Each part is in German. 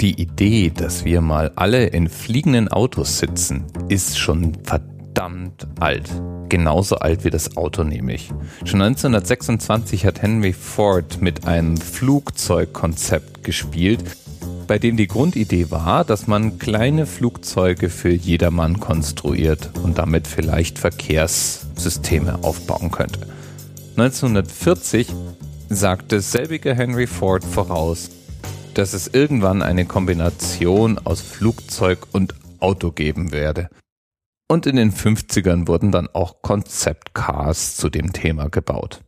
Die Idee, dass wir mal alle in fliegenden Autos sitzen, ist schon verdammt alt. Genauso alt wie das Auto nämlich. Schon 1926 hat Henry Ford mit einem Flugzeugkonzept gespielt, bei dem die Grundidee war, dass man kleine Flugzeuge für jedermann konstruiert und damit vielleicht Verkehrssysteme aufbauen könnte. 1940 sagte selbiger Henry Ford voraus, dass es irgendwann eine Kombination aus Flugzeug und Auto geben werde. Und in den 50ern wurden dann auch Konzeptcars zu dem Thema gebaut.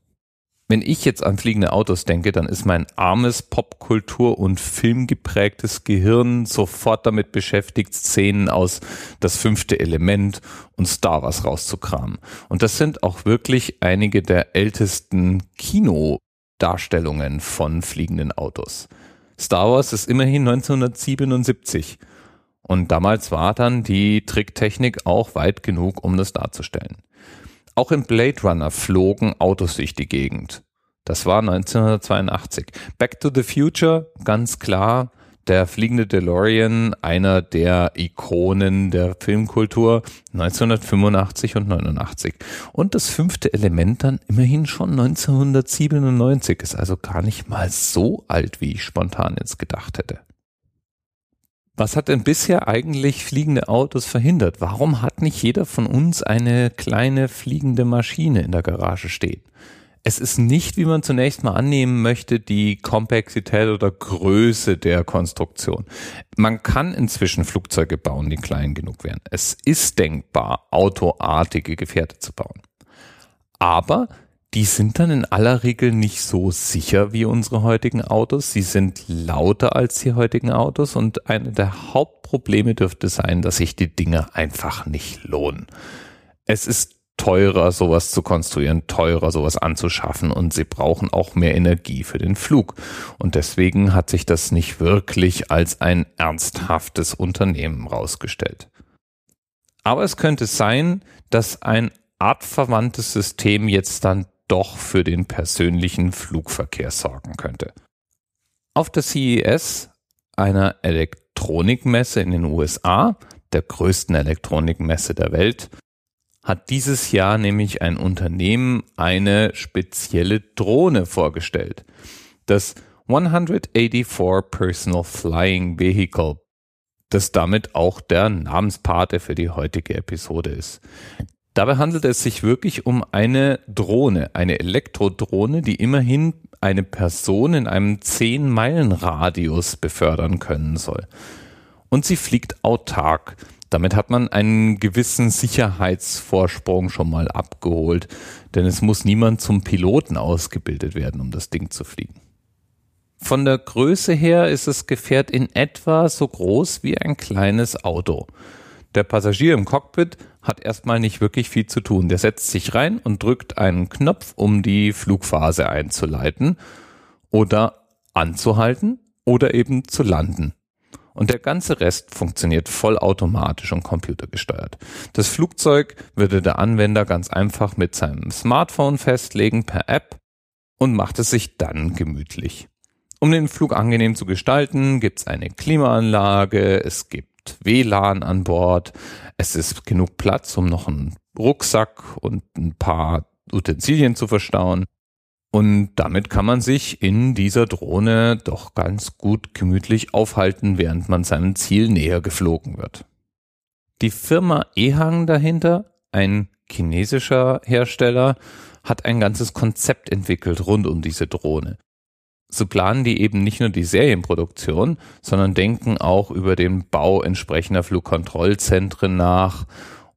Wenn ich jetzt an fliegende Autos denke, dann ist mein armes Popkultur- und filmgeprägtes Gehirn sofort damit beschäftigt, Szenen aus Das fünfte Element und Star Wars rauszukramen. Und das sind auch wirklich einige der ältesten Kinodarstellungen von fliegenden Autos. Star Wars ist immerhin 1977. Und damals war dann die Tricktechnik auch weit genug, um das darzustellen. Auch im Blade Runner flogen Autos durch die Gegend. Das war 1982. Back to the Future, ganz klar, der fliegende DeLorean, einer der Ikonen der Filmkultur 1985 und 89. Und das fünfte Element dann immerhin schon 1997, ist also gar nicht mal so alt, wie ich spontan jetzt gedacht hätte. Was hat denn bisher eigentlich fliegende Autos verhindert? Warum hat nicht jeder von uns eine kleine fliegende Maschine in der Garage stehen? Es ist nicht, wie man zunächst mal annehmen möchte, die Komplexität oder Größe der Konstruktion. Man kann inzwischen Flugzeuge bauen, die klein genug wären. Es ist denkbar, autoartige Gefährte zu bauen. Aber die sind dann in aller Regel nicht so sicher wie unsere heutigen Autos. Sie sind lauter als die heutigen Autos und eine der Hauptprobleme dürfte sein, dass sich die Dinge einfach nicht lohnen. Es ist teurer, sowas zu konstruieren, teurer, sowas anzuschaffen und sie brauchen auch mehr Energie für den Flug. Und deswegen hat sich das nicht wirklich als ein ernsthaftes Unternehmen rausgestellt. Aber es könnte sein, dass ein artverwandtes System jetzt dann doch für den persönlichen Flugverkehr sorgen könnte. Auf der CES, einer Elektronikmesse in den USA, der größten Elektronikmesse der Welt, hat dieses Jahr nämlich ein Unternehmen eine spezielle Drohne vorgestellt. Das 184 Personal Flying Vehicle, das damit auch der Namenspate für die heutige Episode ist. Dabei handelt es sich wirklich um eine Drohne, eine Elektrodrohne, die immerhin eine Person in einem 10 Meilen Radius befördern können soll. Und sie fliegt autark. Damit hat man einen gewissen Sicherheitsvorsprung schon mal abgeholt, denn es muss niemand zum Piloten ausgebildet werden, um das Ding zu fliegen. Von der Größe her ist das Gefährt in etwa so groß wie ein kleines Auto. Der Passagier im Cockpit hat erstmal nicht wirklich viel zu tun. Der setzt sich rein und drückt einen Knopf, um die Flugphase einzuleiten oder anzuhalten oder eben zu landen und der ganze Rest funktioniert vollautomatisch und computergesteuert. Das Flugzeug würde der Anwender ganz einfach mit seinem Smartphone festlegen per App und macht es sich dann gemütlich. Um den Flug angenehm zu gestalten, gibt es eine Klimaanlage, es gibt WLAN an Bord, es ist genug Platz, um noch einen Rucksack und ein paar Utensilien zu verstauen. Und damit kann man sich in dieser Drohne doch ganz gut gemütlich aufhalten, während man seinem Ziel näher geflogen wird. Die Firma Ehang dahinter, ein chinesischer Hersteller, hat ein ganzes Konzept entwickelt rund um diese Drohne. So planen die eben nicht nur die Serienproduktion, sondern denken auch über den Bau entsprechender Flugkontrollzentren nach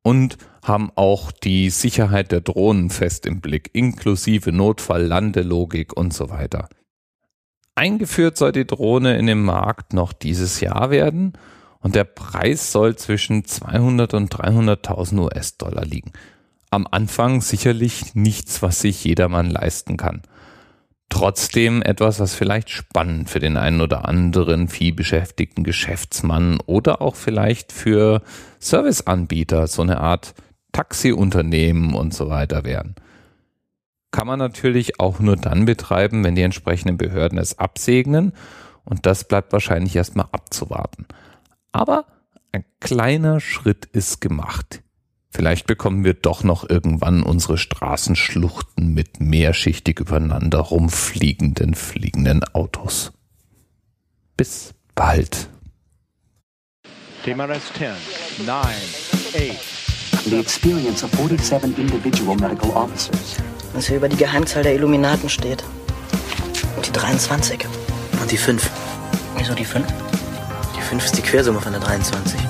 und haben auch die Sicherheit der Drohnen fest im Blick, inklusive Notfall-Landelogik und so weiter. Eingeführt soll die Drohne in den Markt noch dieses Jahr werden und der Preis soll zwischen 200 und 300.000 US-Dollar liegen. Am Anfang sicherlich nichts, was sich jedermann leisten kann trotzdem etwas, was vielleicht spannend für den einen oder anderen vielbeschäftigten Geschäftsmann oder auch vielleicht für Serviceanbieter, so eine Art Taxiunternehmen und so weiter wären. Kann man natürlich auch nur dann betreiben, wenn die entsprechenden Behörden es absegnen Und das bleibt wahrscheinlich erstmal abzuwarten. Aber ein kleiner Schritt ist gemacht. Vielleicht bekommen wir doch noch irgendwann unsere Straßenschluchten mit mehrschichtig übereinander rumfliegenden, fliegenden Autos. Bis bald. TMRS 10, 9, 8. The experience of 47 individual medical officers. Was hier über die Geheimzahl der Illuminaten steht. Und die 23. Und die 5. Wieso die 5? Die 5 ist die Quersumme von der 23.